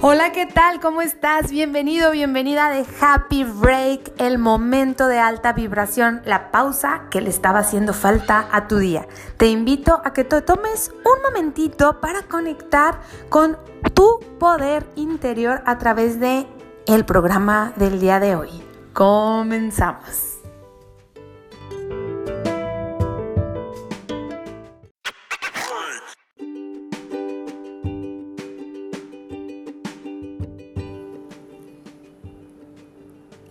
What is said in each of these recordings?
Hola, ¿qué tal? ¿Cómo estás? Bienvenido, bienvenida de Happy Break, el momento de alta vibración, la pausa que le estaba haciendo falta a tu día. Te invito a que te tomes un momentito para conectar con tu poder interior a través de el programa del día de hoy. Comenzamos.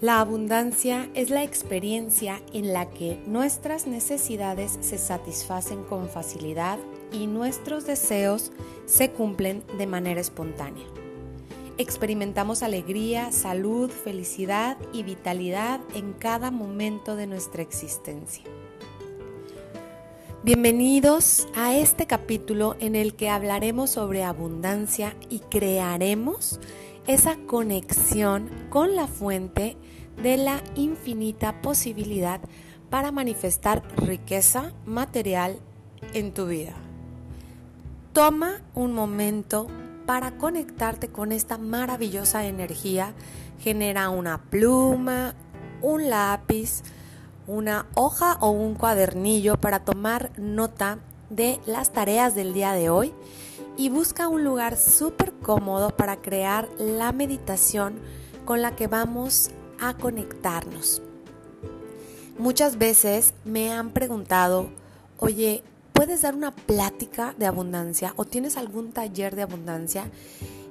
La abundancia es la experiencia en la que nuestras necesidades se satisfacen con facilidad y nuestros deseos se cumplen de manera espontánea. Experimentamos alegría, salud, felicidad y vitalidad en cada momento de nuestra existencia. Bienvenidos a este capítulo en el que hablaremos sobre abundancia y crearemos esa conexión con la fuente de la infinita posibilidad para manifestar riqueza material en tu vida. Toma un momento para conectarte con esta maravillosa energía. Genera una pluma, un lápiz, una hoja o un cuadernillo para tomar nota de las tareas del día de hoy y busca un lugar súper cómodo para crear la meditación con la que vamos a conectarnos. Muchas veces me han preguntado, oye, ¿puedes dar una plática de abundancia o tienes algún taller de abundancia?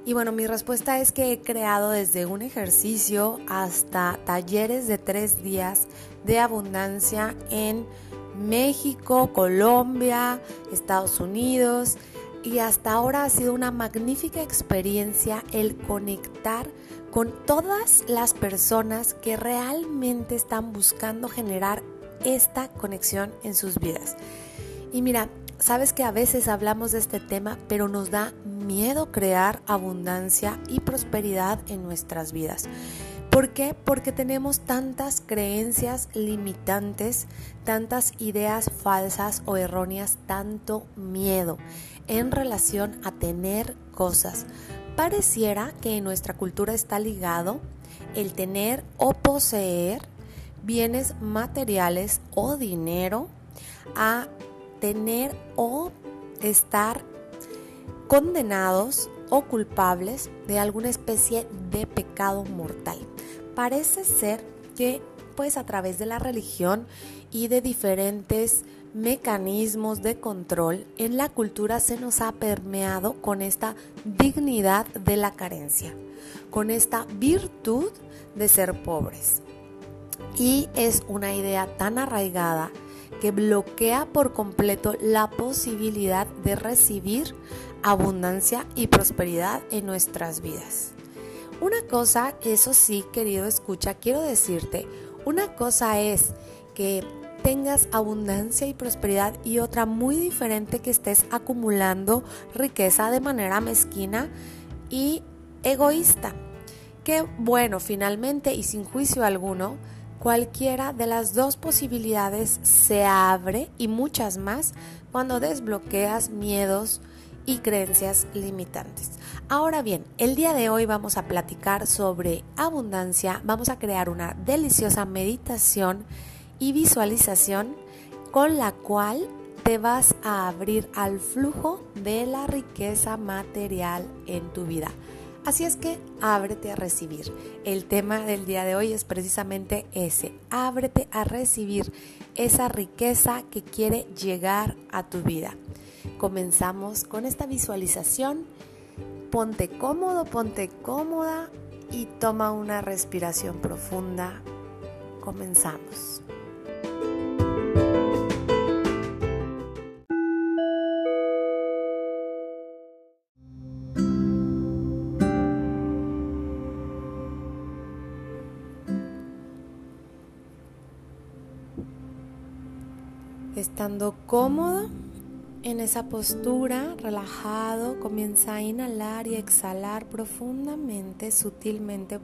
Y bueno, mi respuesta es que he creado desde un ejercicio hasta talleres de tres días de abundancia en México, Colombia, Estados Unidos y hasta ahora ha sido una magnífica experiencia el conectar con todas las personas que realmente están buscando generar esta conexión en sus vidas. Y mira, sabes que a veces hablamos de este tema, pero nos da miedo crear abundancia y prosperidad en nuestras vidas. ¿Por qué? Porque tenemos tantas creencias limitantes, tantas ideas falsas o erróneas, tanto miedo en relación a tener cosas. Pareciera que en nuestra cultura está ligado el tener o poseer bienes materiales o dinero a tener o estar condenados o culpables de alguna especie de pecado mortal. Parece ser que pues a través de la religión y de diferentes mecanismos de control en la cultura se nos ha permeado con esta dignidad de la carencia, con esta virtud de ser pobres. Y es una idea tan arraigada que bloquea por completo la posibilidad de recibir abundancia y prosperidad en nuestras vidas. Una cosa, eso sí, querido escucha, quiero decirte, una cosa es que tengas abundancia y prosperidad y otra muy diferente que estés acumulando riqueza de manera mezquina y egoísta. Que bueno, finalmente y sin juicio alguno, cualquiera de las dos posibilidades se abre y muchas más cuando desbloqueas miedos y creencias limitantes. Ahora bien, el día de hoy vamos a platicar sobre abundancia, vamos a crear una deliciosa meditación y visualización con la cual te vas a abrir al flujo de la riqueza material en tu vida. Así es que ábrete a recibir. El tema del día de hoy es precisamente ese, ábrete a recibir esa riqueza que quiere llegar a tu vida. Comenzamos con esta visualización. Ponte cómodo, ponte cómoda y toma una respiración profunda. Comenzamos. Estando cómodo en esa postura, relajado, comienza a inhalar y exhalar profundamente, sutilmente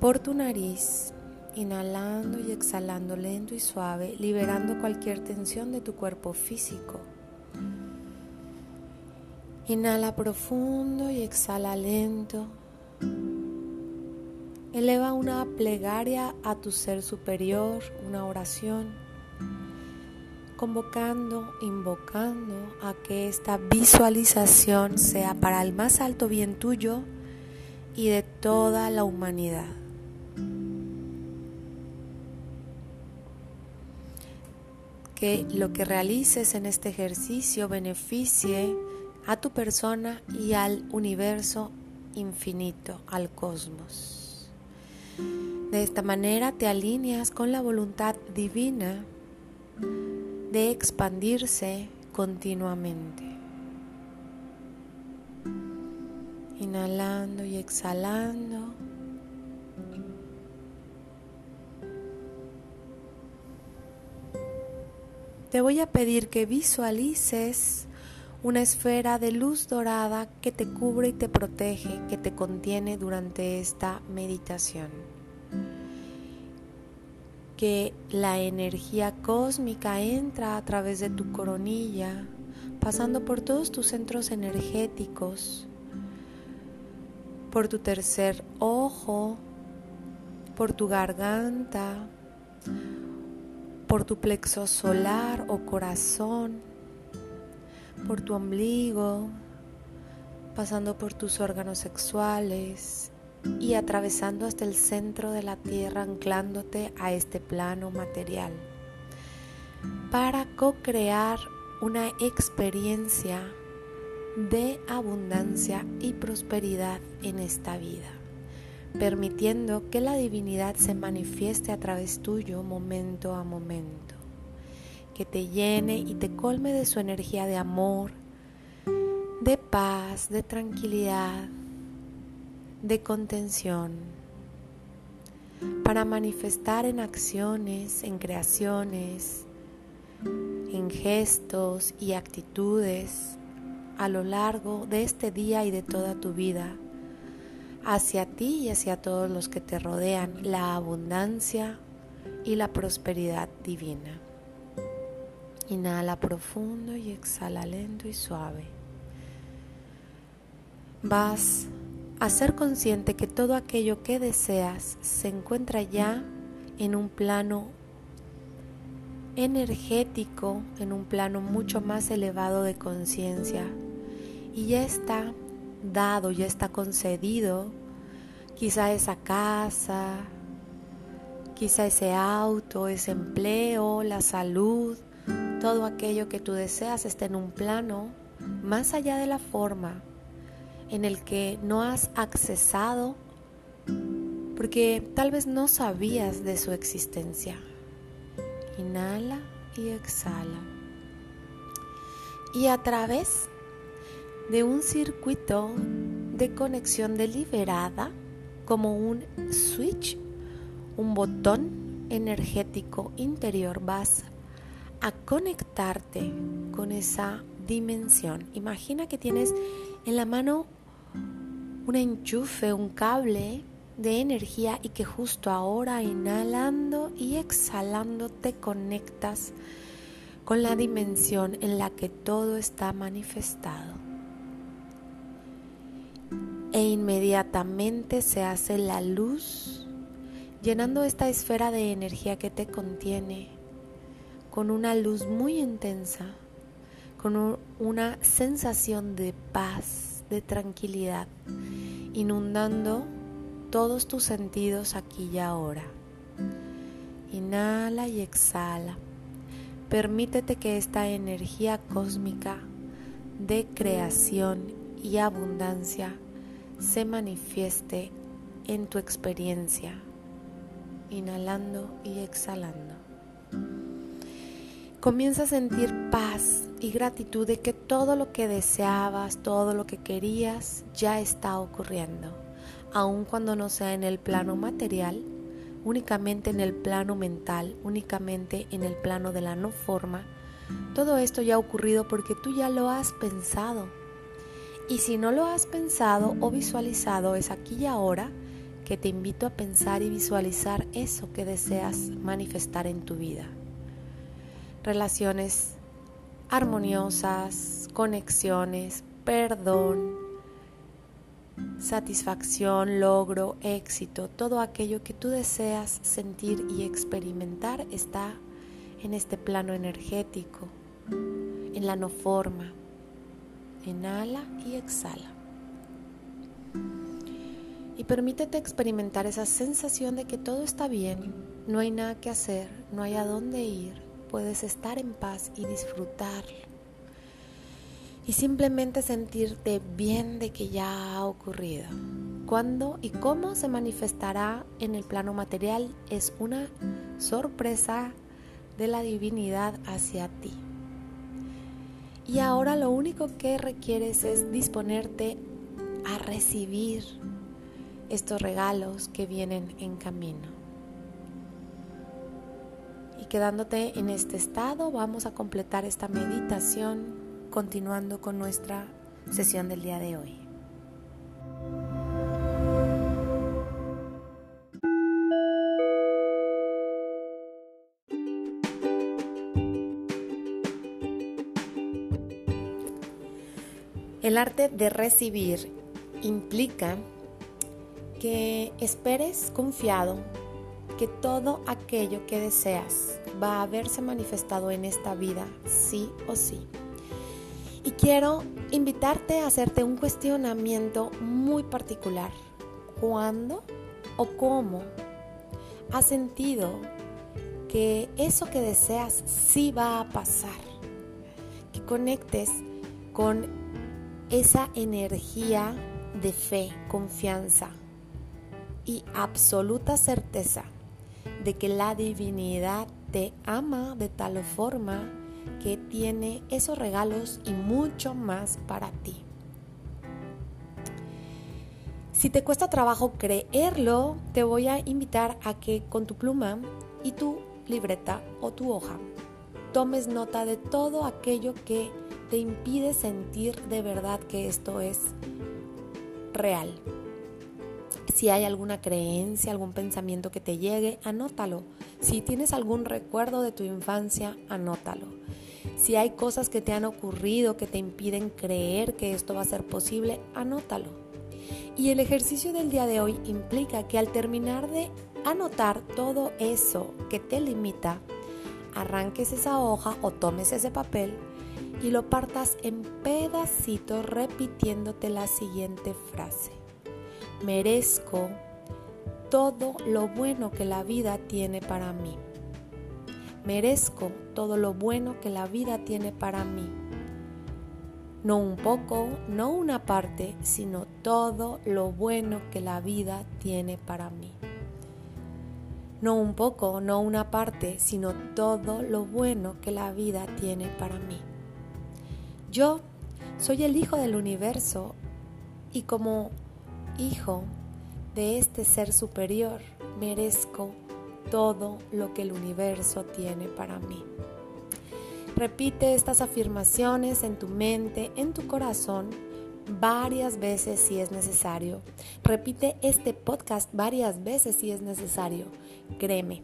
por tu nariz, inhalando y exhalando lento y suave, liberando cualquier tensión de tu cuerpo físico. Inhala profundo y exhala lento. Eleva una plegaria a tu ser superior, una oración, convocando, invocando a que esta visualización sea para el más alto bien tuyo y de toda la humanidad. Que lo que realices en este ejercicio beneficie a tu persona y al universo infinito, al cosmos. De esta manera te alineas con la voluntad divina de expandirse continuamente. Inhalando y exhalando. Te voy a pedir que visualices una esfera de luz dorada que te cubre y te protege, que te contiene durante esta meditación. Que la energía cósmica entra a través de tu coronilla, pasando por todos tus centros energéticos, por tu tercer ojo, por tu garganta, por tu plexo solar o corazón, por tu ombligo, pasando por tus órganos sexuales y atravesando hasta el centro de la tierra, anclándote a este plano material, para co-crear una experiencia de abundancia y prosperidad en esta vida, permitiendo que la divinidad se manifieste a través tuyo momento a momento que te llene y te colme de su energía de amor, de paz, de tranquilidad, de contención, para manifestar en acciones, en creaciones, en gestos y actitudes a lo largo de este día y de toda tu vida, hacia ti y hacia todos los que te rodean, la abundancia y la prosperidad divina. Inhala profundo y exhala lento y suave. Vas a ser consciente que todo aquello que deseas se encuentra ya en un plano energético, en un plano mucho más elevado de conciencia. Y ya está dado, ya está concedido, quizá esa casa, quizá ese auto, ese empleo, la salud, todo aquello que tú deseas está en un plano más allá de la forma en el que no has accesado porque tal vez no sabías de su existencia. Inhala y exhala. Y a través de un circuito de conexión deliberada, como un switch, un botón energético interior, vas a conectarte con esa dimensión. Imagina que tienes en la mano un enchufe, un cable de energía y que justo ahora inhalando y exhalando te conectas con la dimensión en la que todo está manifestado. E inmediatamente se hace la luz llenando esta esfera de energía que te contiene con una luz muy intensa, con una sensación de paz, de tranquilidad, inundando todos tus sentidos aquí y ahora. Inhala y exhala. Permítete que esta energía cósmica de creación y abundancia se manifieste en tu experiencia, inhalando y exhalando comienza a sentir paz y gratitud de que todo lo que deseabas, todo lo que querías, ya está ocurriendo, aun cuando no sea en el plano material, únicamente en el plano mental, únicamente en el plano de la no forma. Todo esto ya ha ocurrido porque tú ya lo has pensado. Y si no lo has pensado o visualizado, es aquí y ahora que te invito a pensar y visualizar eso que deseas manifestar en tu vida relaciones armoniosas, conexiones, perdón, satisfacción, logro, éxito, todo aquello que tú deseas sentir y experimentar está en este plano energético, en la no forma. Inhala y exhala. Y permítete experimentar esa sensación de que todo está bien, no hay nada que hacer, no hay a dónde ir, puedes estar en paz y disfrutar y simplemente sentirte bien de que ya ha ocurrido. Cuándo y cómo se manifestará en el plano material es una sorpresa de la divinidad hacia ti. Y ahora lo único que requieres es disponerte a recibir estos regalos que vienen en camino. Quedándote en este estado, vamos a completar esta meditación continuando con nuestra sesión del día de hoy. El arte de recibir implica que esperes confiado que todo aquello que deseas va a verse manifestado en esta vida, sí o sí. Y quiero invitarte a hacerte un cuestionamiento muy particular. ¿Cuándo o cómo has sentido que eso que deseas sí va a pasar? Que conectes con esa energía de fe, confianza y absoluta certeza de que la divinidad te ama de tal forma que tiene esos regalos y mucho más para ti. Si te cuesta trabajo creerlo, te voy a invitar a que con tu pluma y tu libreta o tu hoja tomes nota de todo aquello que te impide sentir de verdad que esto es real. Si hay alguna creencia, algún pensamiento que te llegue, anótalo. Si tienes algún recuerdo de tu infancia, anótalo. Si hay cosas que te han ocurrido que te impiden creer que esto va a ser posible, anótalo. Y el ejercicio del día de hoy implica que al terminar de anotar todo eso que te limita, arranques esa hoja o tomes ese papel y lo partas en pedacitos repitiéndote la siguiente frase. Merezco todo lo bueno que la vida tiene para mí. Merezco todo lo bueno que la vida tiene para mí. No un poco, no una parte, sino todo lo bueno que la vida tiene para mí. No un poco, no una parte, sino todo lo bueno que la vida tiene para mí. Yo soy el hijo del universo y como hijo de este ser superior merezco todo lo que el universo tiene para mí. Repite estas afirmaciones en tu mente, en tu corazón, varias veces si es necesario. Repite este podcast varias veces si es necesario. Créeme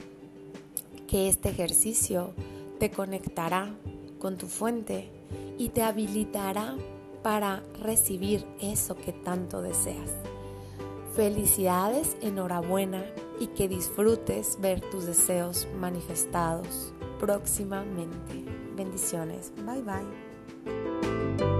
que este ejercicio te conectará con tu fuente y te habilitará para recibir eso que tanto deseas. Felicidades, enhorabuena y que disfrutes ver tus deseos manifestados próximamente. Bendiciones. Bye bye.